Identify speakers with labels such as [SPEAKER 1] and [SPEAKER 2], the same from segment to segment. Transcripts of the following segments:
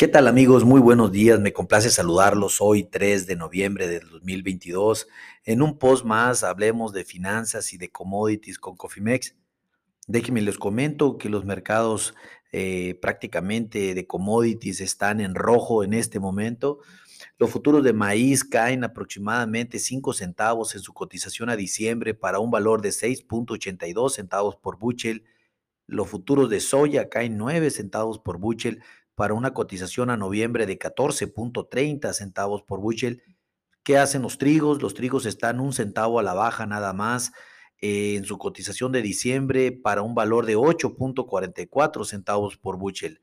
[SPEAKER 1] ¿Qué tal amigos? Muy buenos días. Me complace saludarlos hoy 3 de noviembre del 2022. En un post más hablemos de finanzas y de commodities con Cofimex. Déjenme les comento que los mercados eh, prácticamente de commodities están en rojo en este momento. Los futuros de maíz caen aproximadamente 5 centavos en su cotización a diciembre para un valor de 6.82 centavos por buchel. Los futuros de soya caen 9 centavos por buchel para una cotización a noviembre de 14.30 centavos por bushel. ¿Qué hacen los trigos? Los trigos están un centavo a la baja nada más eh, en su cotización de diciembre para un valor de 8.44 centavos por bushel.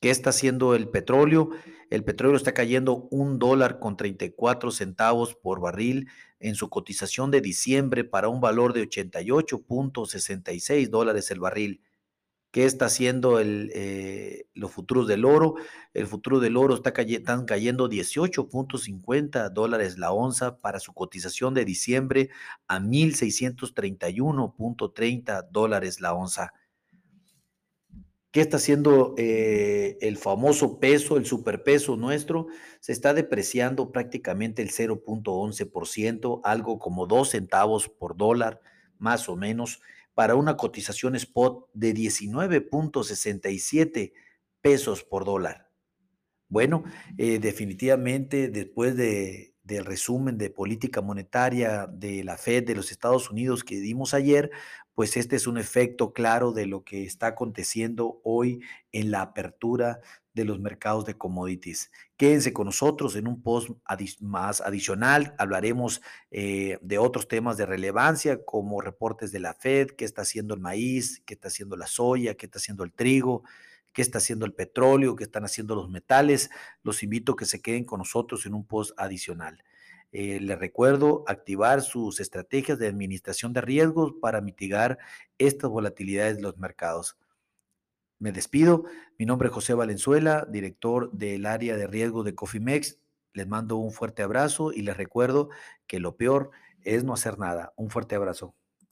[SPEAKER 1] ¿Qué está haciendo el petróleo? El petróleo está cayendo un dólar con 34 centavos por barril en su cotización de diciembre para un valor de 88.66 dólares el barril qué está haciendo el, eh, los futuros del oro. El futuro del oro está están cayendo 18.50 dólares la onza para su cotización de diciembre a 1.631.30 dólares la onza. ¿Qué está haciendo eh, el famoso peso, el superpeso nuestro? Se está depreciando prácticamente el 0.11%, algo como 2 centavos por dólar, más o menos para una cotización spot de 19.67 pesos por dólar. Bueno, eh, definitivamente después de, del resumen de política monetaria de la Fed de los Estados Unidos que dimos ayer, pues este es un efecto claro de lo que está aconteciendo hoy en la apertura de los mercados de commodities. Quédense con nosotros en un post más adicional. Hablaremos eh, de otros temas de relevancia como reportes de la Fed, qué está haciendo el maíz, qué está haciendo la soya, qué está haciendo el trigo, qué está haciendo el petróleo, qué están haciendo los metales. Los invito a que se queden con nosotros en un post adicional. Eh, les recuerdo activar sus estrategias de administración de riesgos para mitigar estas volatilidades de los mercados. Me despido. Mi nombre es José Valenzuela, director del área de riesgo de Cofimex. Les mando un fuerte abrazo y les recuerdo que lo peor es no hacer nada. Un fuerte abrazo.